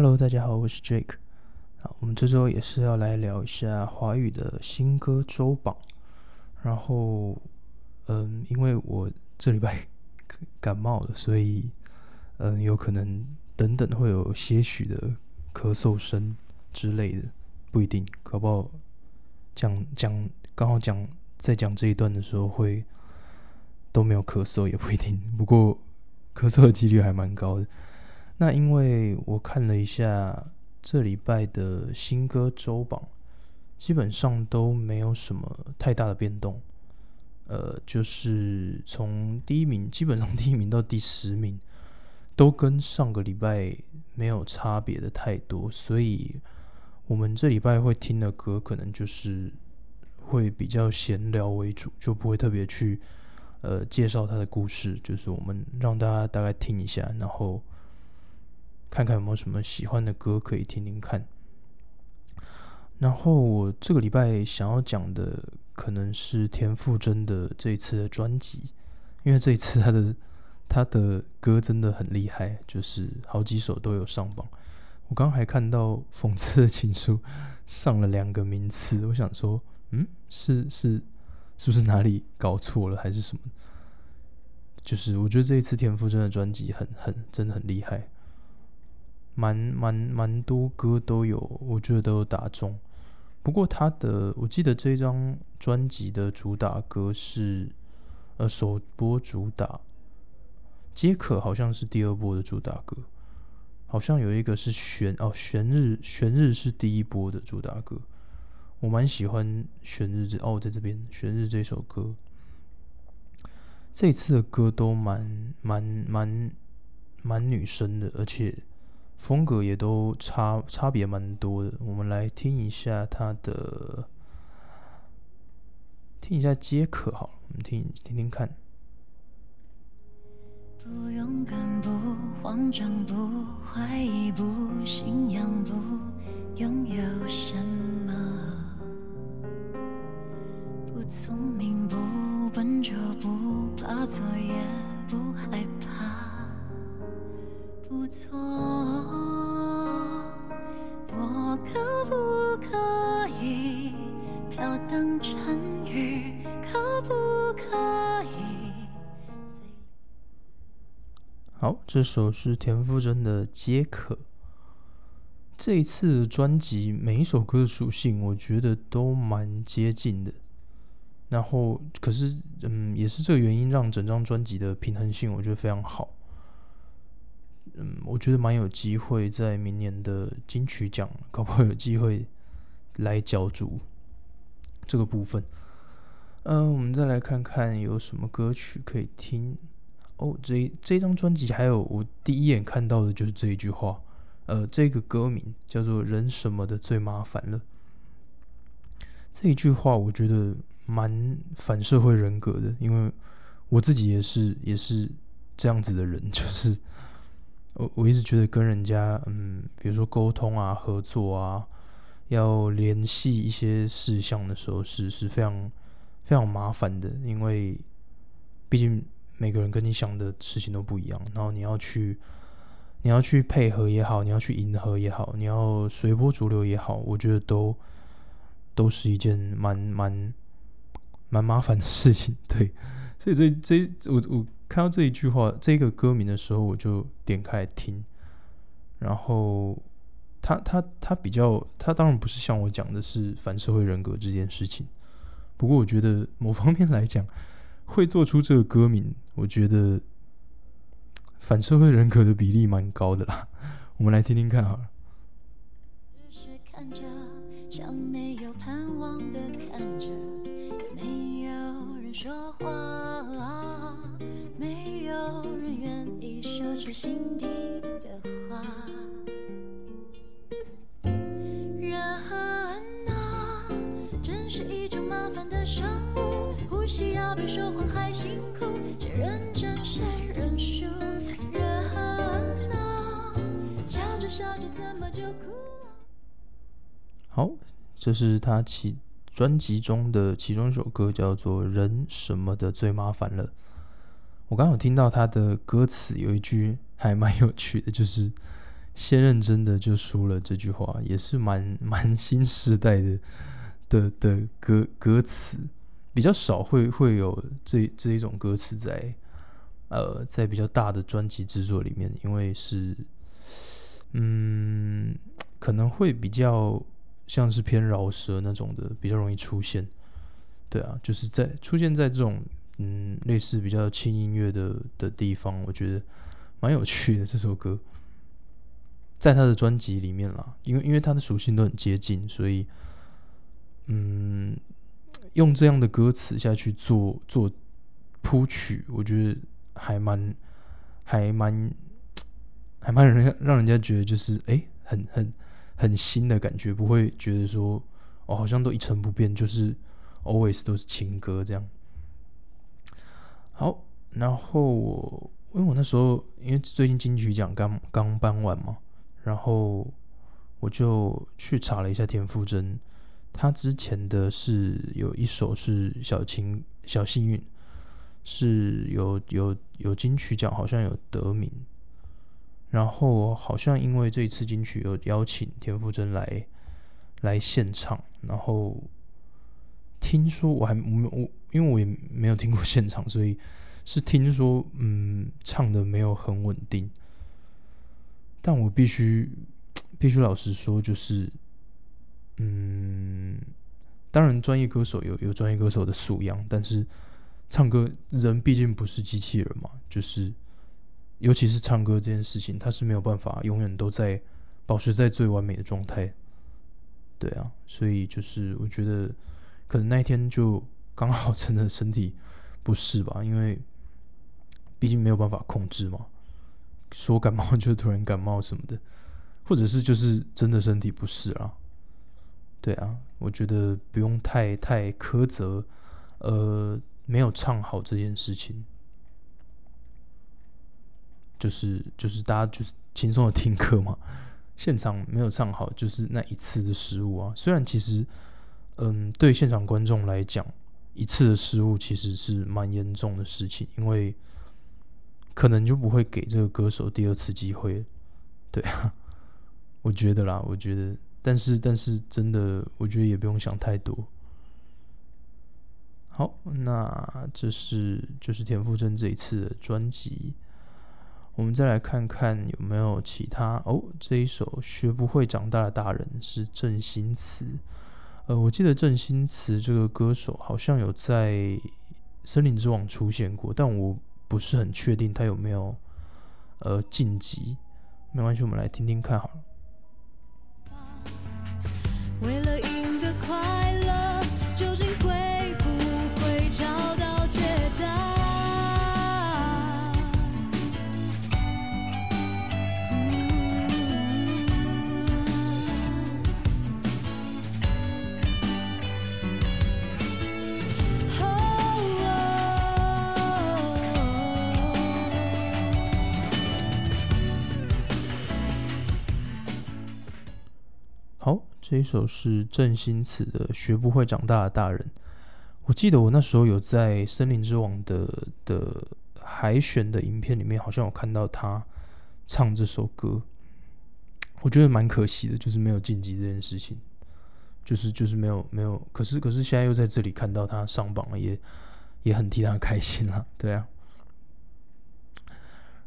Hello，大家好，我是 Jake。好，我们这周也是要来聊一下华语的新歌周榜。然后，嗯，因为我这礼拜感冒了，所以，嗯，有可能等等会有些许的咳嗽声之类的，不一定，搞不好讲讲刚好讲在讲这一段的时候会都没有咳嗽，也不一定。不过咳嗽的几率还蛮高的。那因为我看了一下这礼拜的新歌周榜。基本上都没有什么太大的变动，呃，就是从第一名，基本上第一名到第十名，都跟上个礼拜没有差别的太多，所以我们这礼拜会听的歌，可能就是会比较闲聊为主，就不会特别去呃介绍他的故事，就是我们让大家大概听一下，然后看看有没有什么喜欢的歌可以听听看。然后我这个礼拜想要讲的可能是田馥甄的这一次的专辑，因为这一次他的他的歌真的很厉害，就是好几首都有上榜。我刚还看到讽刺的情书上了两个名次，我想说，嗯，是是是不是哪里搞错了还是什么？就是我觉得这一次田馥甄的专辑很很真的很厉害，蛮蛮蛮多歌都有，我觉得都有打中。不过他的，我记得这张专辑的主打歌是，呃，首播主打《皆可》，好像是第二波的主打歌，好像有一个是玄哦，玄日，玄日是第一波的主打歌。我蛮喜欢玄日这哦，在这边玄日这首歌，这次的歌都蛮蛮蛮蛮女生的，而且。风格也都差差别蛮多的，我们来听一下他的，听一下皆可好，我们听听听看。不勇敢，不慌张，不怀疑，不信仰，不拥有什么，不聪明，不笨拙，不怕错，也不害怕，不错。好，这首是田馥甄的《皆可》。这一次专辑每一首歌的属性，我觉得都蛮接近的。然后，可是，嗯，也是这个原因，让整张专辑的平衡性，我觉得非常好。嗯，我觉得蛮有机会在明年的金曲奖，搞不好有机会来角逐这个部分。嗯，我们再来看看有什么歌曲可以听。哦，这这张专辑还有我第一眼看到的就是这一句话，呃，这个歌名叫做“人什么的最麻烦了”。这一句话我觉得蛮反社会人格的，因为我自己也是也是这样子的人，就是。我我一直觉得跟人家，嗯，比如说沟通啊、合作啊，要联系一些事项的时候，是是非常非常麻烦的，因为毕竟每个人跟你想的事情都不一样，然后你要去你要去配合也好，你要去迎合也好，你要随波逐流也好，我觉得都都是一件蛮蛮蛮麻烦的事情，对，所以这这我我。看到这一句话，这个歌名的时候，我就点开听。然后，他他他比较，他当然不是像我讲的是反社会人格这件事情。不过，我觉得某方面来讲，会做出这个歌名，我觉得反社会人格的比例蛮高的啦。我们来听听看好了。心底的话。人啊，真是一种麻烦的生物，呼吸要比说谎还辛苦，谁认真谁认输。人啊，笑着笑着怎么就哭了？好，这是他其专辑中的其中一首歌，叫做《人什么的最麻烦了》。我刚好听到他的歌词有一句还蛮有趣的，就是先认真的就输了这句话，也是蛮蛮新时代的的的歌歌词，比较少会会有这这一种歌词在呃在比较大的专辑制作里面，因为是嗯可能会比较像是偏饶舌那种的，比较容易出现。对啊，就是在出现在这种嗯类似比较轻音乐的的地方，我觉得蛮有趣的这首歌。在他的专辑里面啦，因为因为他的属性都很接近，所以，嗯，用这样的歌词下去做做铺曲，我觉得还蛮还蛮还蛮让让人家觉得就是哎，很很很新的感觉，不会觉得说哦，好像都一成不变，就是 always 都是情歌这样。好，然后我因为我那时候因为最近金曲奖刚刚颁完嘛。然后我就去查了一下田馥甄，他之前的是有一首是小情小幸运，是有有有金曲奖，好像有得名。然后好像因为这一次金曲有邀请田馥甄来来现场，然后听说我还我我因为我也没有听过现场，所以是听说嗯唱的没有很稳定。但我必须必须老实说，就是，嗯，当然，专业歌手有有专业歌手的素养，但是唱歌人毕竟不是机器人嘛，就是，尤其是唱歌这件事情，他是没有办法永远都在保持在最完美的状态，对啊，所以就是我觉得可能那一天就刚好真的身体不适吧，因为毕竟没有办法控制嘛。说感冒就突然感冒什么的，或者是就是真的身体不适啊。对啊，我觉得不用太太苛责，呃，没有唱好这件事情，就是就是大家就是轻松的听歌嘛。现场没有唱好，就是那一次的失误啊。虽然其实，嗯，对现场观众来讲，一次的失误其实是蛮严重的事情，因为。可能就不会给这个歌手第二次机会，对啊，我觉得啦，我觉得，但是但是真的，我觉得也不用想太多。好，那这是就是田馥甄这一次的专辑，我们再来看看有没有其他哦。这一首《学不会长大的大人》是郑兴慈，呃，我记得郑兴慈这个歌手好像有在《森林之王》出现过，但我。不是很确定他有没有呃晋级，没关系，我们来听听看好了。为了一这一首是郑兴慈的《学不会长大的大人》。我记得我那时候有在《森林之王》的的海选的影片里面，好像有看到他唱这首歌。我觉得蛮可惜的，就是没有晋级这件事情，就是就是没有没有。可是可是现在又在这里看到他上榜了，也也很替他开心啊，对啊。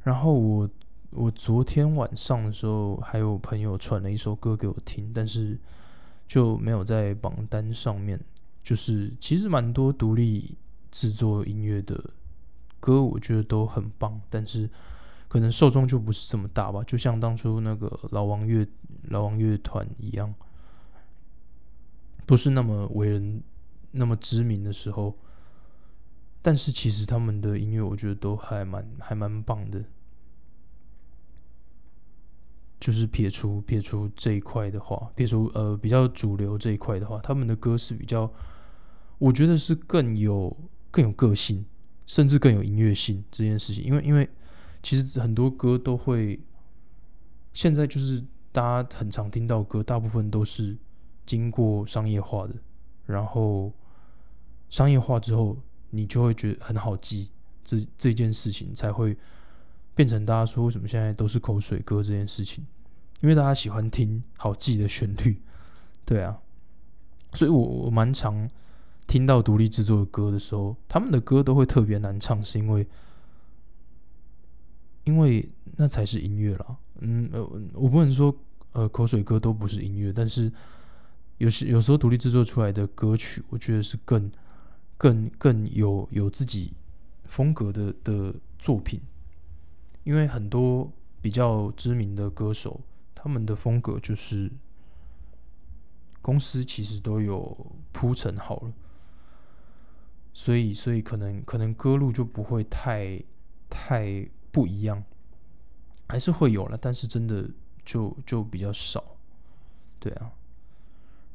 然后我。我昨天晚上的时候，还有朋友传了一首歌给我听，但是就没有在榜单上面。就是其实蛮多独立制作音乐的歌，我觉得都很棒，但是可能受众就不是这么大吧。就像当初那个老王乐老王乐团一样，不是那么为人那么知名的时候，但是其实他们的音乐，我觉得都还蛮还蛮棒的。就是撇除撇除这一块的话，撇除呃比较主流这一块的话，他们的歌是比较，我觉得是更有更有个性，甚至更有音乐性这件事情。因为因为其实很多歌都会，现在就是大家很常听到歌，大部分都是经过商业化的，然后商业化之后，你就会觉得很好记，这这件事情才会。变成大家说为什么现在都是口水歌这件事情，因为大家喜欢听好记的旋律，对啊，所以我我蛮常听到独立制作的歌的时候，他们的歌都会特别难唱，是因为因为那才是音乐啦。嗯呃，我不能说呃口水歌都不是音乐，但是有时有时候独立制作出来的歌曲，我觉得是更更更有有自己风格的的作品，因为很多比较知名的歌手，他们的风格就是公司其实都有铺陈好了，所以所以可能可能歌路就不会太太不一样。还是会有了，但是真的就就比较少，对啊。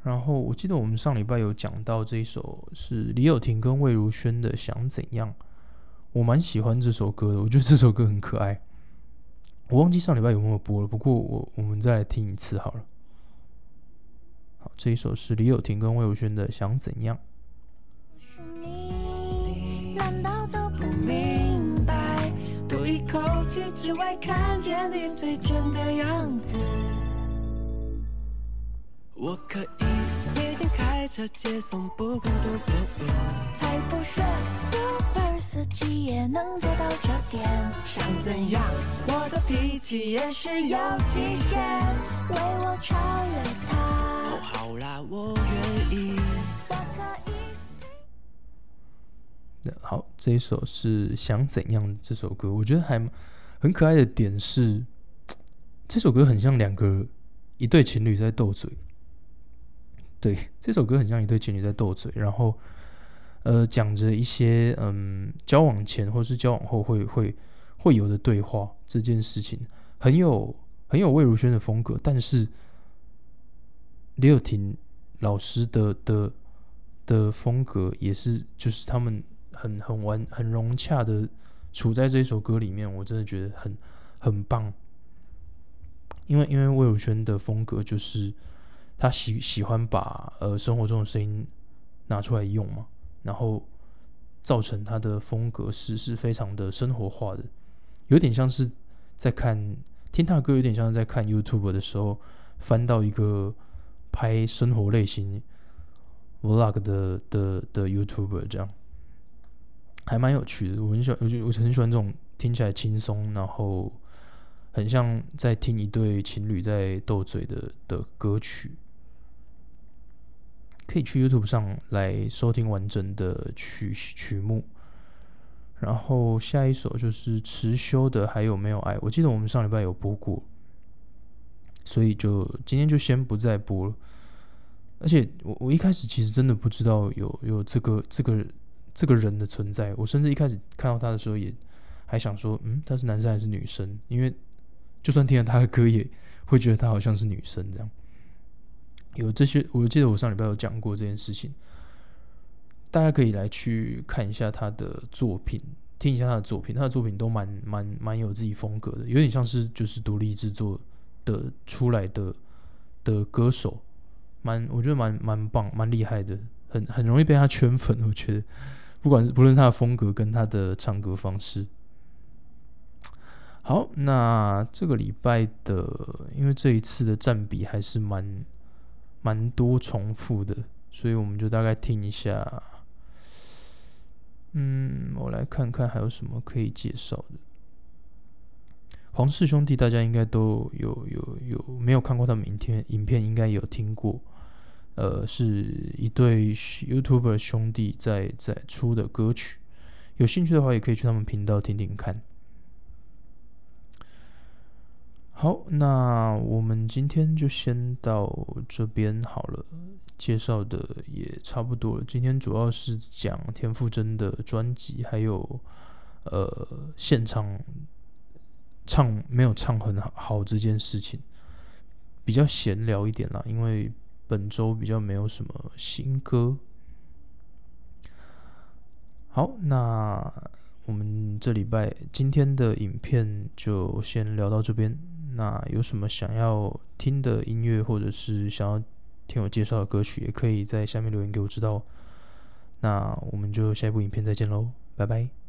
然后我记得我们上礼拜有讲到这一首是李友廷跟魏如萱的《想怎样》，我蛮喜欢这首歌的，我觉得这首歌很可爱。我忘记上礼拜有没有播了，不过我我们再来听一次好了。好，这一首是李友廷跟魏如萱的《想怎样》。只为看见你最真的样子。我可以每天开车接送，不管多。才不屑司机也能做到这点。想怎样？我的脾气也是有极限。为我超越他。哦，好啦，我愿意。好，这一首是想怎样？这首歌我觉得还很可爱的点是，这首歌很像两个一对情侣在斗嘴。对，这首歌很像一对情侣在斗嘴，然后呃讲着一些嗯交往前或是交往后会会会有的对话这件事情，很有很有魏如萱的风格，但是李友廷老师的的的风格也是就是他们很很完很融洽的。处在这一首歌里面，我真的觉得很很棒，因为因为魏如萱的风格就是他喜喜欢把呃生活中的声音拿出来用嘛，然后造成他的风格是是非常的生活化的，有点像是在看听他的歌，有点像是在看 YouTube 的时候翻到一个拍生活类型 Vlog 的的的 YouTuber 这样。还蛮有趣的，我很喜欢，我就我很喜欢这种听起来轻松，然后很像在听一对情侣在斗嘴的的歌曲。可以去 YouTube 上来收听完整的曲曲目。然后下一首就是迟修的《还有没有爱》，我记得我们上礼拜有播过，所以就今天就先不再播了。而且我我一开始其实真的不知道有有这个这个。这个人的存在，我甚至一开始看到他的时候，也还想说，嗯，他是男生还是女生？因为就算听了他的歌，也会觉得他好像是女生这样。有这些，我记得我上礼拜有讲过这件事情，大家可以来去看一下他的作品，听一下他的作品，他的作品都蛮蛮蛮有自己风格的，有点像是就是独立制作的出来的的歌手，蛮我觉得蛮蛮棒，蛮厉害的，很很容易被他圈粉，我觉得。不管是不论他的风格跟他的唱歌方式，好，那这个礼拜的，因为这一次的占比还是蛮蛮多重复的，所以我们就大概听一下。嗯，我来看看还有什么可以介绍的。黄氏兄弟，大家应该都有有有没有看过他们影片？影片应该有听过。呃，是一对 YouTuber 兄弟在在出的歌曲，有兴趣的话也可以去他们频道听听看。好，那我们今天就先到这边好了，介绍的也差不多了。今天主要是讲田馥甄的专辑，还有呃现场唱没有唱很好这件事情，比较闲聊一点啦，因为。本周比较没有什么新歌。好，那我们这礼拜今天的影片就先聊到这边。那有什么想要听的音乐，或者是想要听我介绍的歌曲，也可以在下面留言给我知道。那我们就下一部影片再见喽，拜拜。